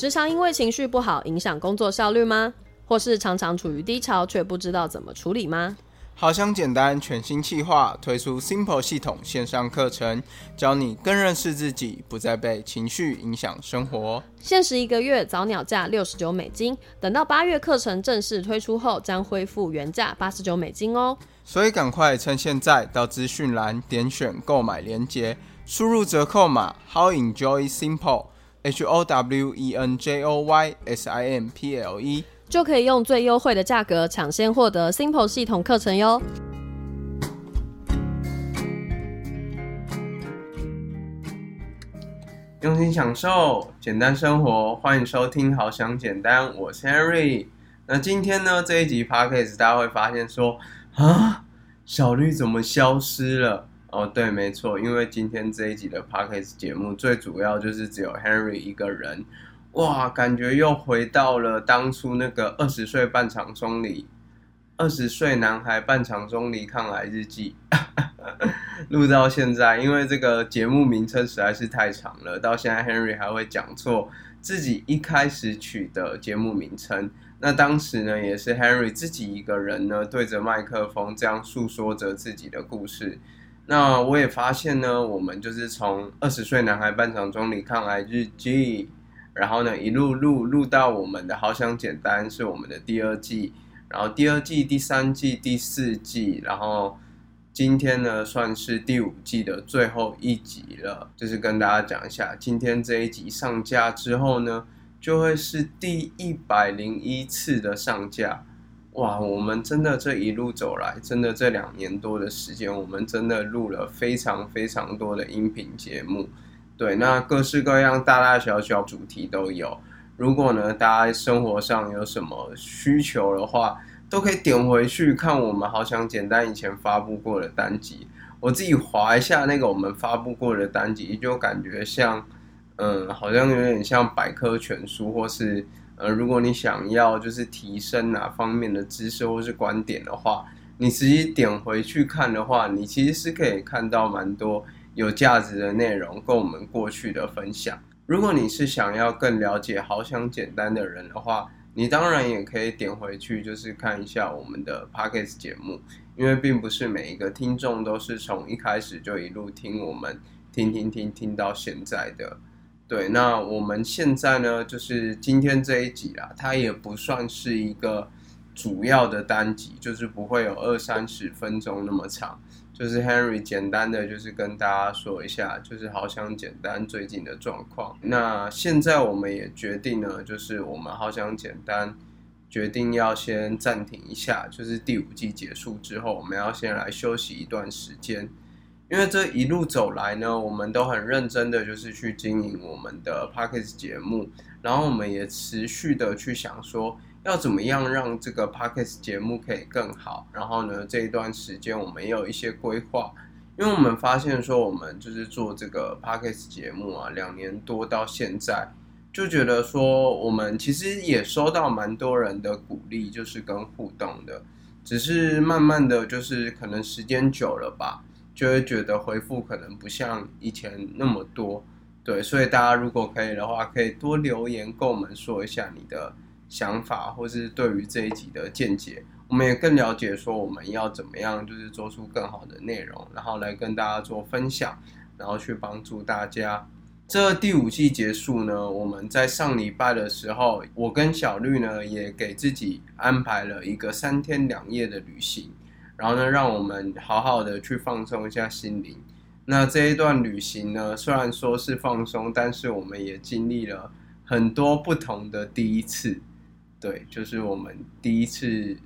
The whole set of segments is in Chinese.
时常因为情绪不好影响工作效率吗？或是常常处于低潮却不知道怎么处理吗？好想简单全新计划推出 Simple 系统线上课程，教你更认识自己，不再被情绪影响生活。限时一个月，早鸟价六十九美金，等到八月课程正式推出后，将恢复原价八十九美金哦。所以赶快趁现在到资讯栏点选购买链接，输入折扣码 How Enjoy Simple H O W E N J O Y S I M P L E。就可以用最优惠的价格抢先获得 Simple 系统课程哟。用心享受简单生活，欢迎收听《好想简单》，我是 Henry。那今天呢这一集 Podcast，大家会发现说啊，小绿怎么消失了？哦，对，没错，因为今天这一集的 Podcast 节目最主要就是只有 Henry 一个人。哇，感觉又回到了当初那个二十岁半场中里，二十岁男孩半场中离抗癌日记，录到现在，因为这个节目名称实在是太长了，到现在 Henry 还会讲错自己一开始取的节目名称。那当时呢，也是 Henry 自己一个人呢，对着麦克风这样诉说着自己的故事。那我也发现呢，我们就是从二十岁男孩半场中离抗癌日记。然后呢，一路录录到我们的好想简单是我们的第二季，然后第二季、第三季、第四季，然后今天呢算是第五季的最后一集了。就是跟大家讲一下，今天这一集上架之后呢，就会是第一百零一次的上架。哇，我们真的这一路走来，真的这两年多的时间，我们真的录了非常非常多的音频节目。对，那各式各样、大大小小主题都有。如果呢，大家生活上有什么需求的话，都可以点回去看我们好想简单以前发布过的单集。我自己划一下那个我们发布过的单集，就感觉像，嗯，好像有点像百科全书，或是，呃，如果你想要就是提升哪方面的知识或是观点的话，你直接点回去看的话，你其实是可以看到蛮多。有价值的内容跟我们过去的分享。如果你是想要更了解好想简单的人的话，你当然也可以点回去，就是看一下我们的 podcast 节目。因为并不是每一个听众都是从一开始就一路听我们听听听听到现在的。对，那我们现在呢，就是今天这一集啦，它也不算是一个主要的单集，就是不会有二三十分钟那么长。就是 Henry 简单的就是跟大家说一下，就是好想简单最近的状况。那现在我们也决定呢，就是我们好想简单决定要先暂停一下，就是第五季结束之后，我们要先来休息一段时间。因为这一路走来呢，我们都很认真的就是去经营我们的 p o c k e t 节目，然后我们也持续的去想说。要怎么样让这个 podcast 节目可以更好？然后呢，这一段时间我们也有一些规划，因为我们发现说，我们就是做这个 podcast 节目啊，两年多到现在，就觉得说，我们其实也收到蛮多人的鼓励，就是跟互动的，只是慢慢的就是可能时间久了吧，就会觉得回复可能不像以前那么多，对，所以大家如果可以的话，可以多留言跟我们说一下你的。想法，或是对于这一集的见解，我们也更了解说我们要怎么样，就是做出更好的内容，然后来跟大家做分享，然后去帮助大家。这第五季结束呢，我们在上礼拜的时候，我跟小绿呢也给自己安排了一个三天两夜的旅行，然后呢，让我们好好的去放松一下心灵。那这一段旅行呢，虽然说是放松，但是我们也经历了很多不同的第一次。对，就是我们第一次，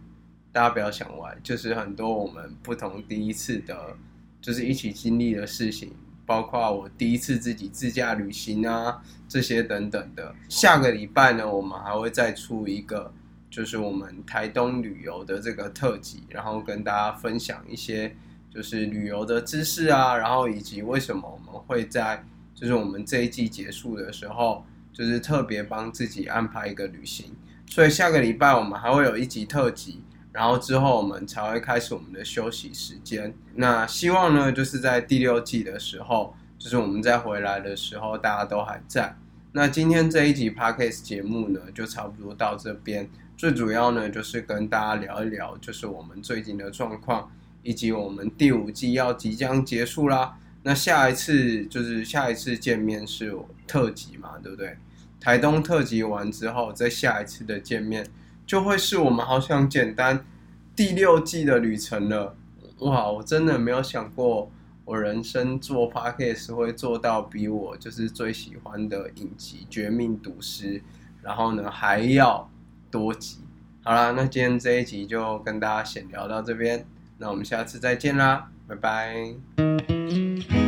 大家不要想歪，就是很多我们不同第一次的，就是一起经历的事情，包括我第一次自己自驾旅行啊，这些等等的。下个礼拜呢，我们还会再出一个，就是我们台东旅游的这个特辑，然后跟大家分享一些就是旅游的知识啊，然后以及为什么我们会在就是我们这一季结束的时候，就是特别帮自己安排一个旅行。所以下个礼拜我们还会有一集特辑，然后之后我们才会开始我们的休息时间。那希望呢，就是在第六季的时候，就是我们再回来的时候，大家都还在。那今天这一集 podcast 节目呢，就差不多到这边。最主要呢，就是跟大家聊一聊，就是我们最近的状况，以及我们第五季要即将结束啦。那下一次就是下一次见面是特辑嘛，对不对？台东特辑完之后，再下一次的见面，就会是我们好想简单第六季的旅程了。哇，我真的没有想过，我人生做 podcast 会做到比我就是最喜欢的影集《绝命毒师》，然后呢还要多集。好啦，那今天这一集就跟大家闲聊到这边，那我们下次再见啦，拜拜。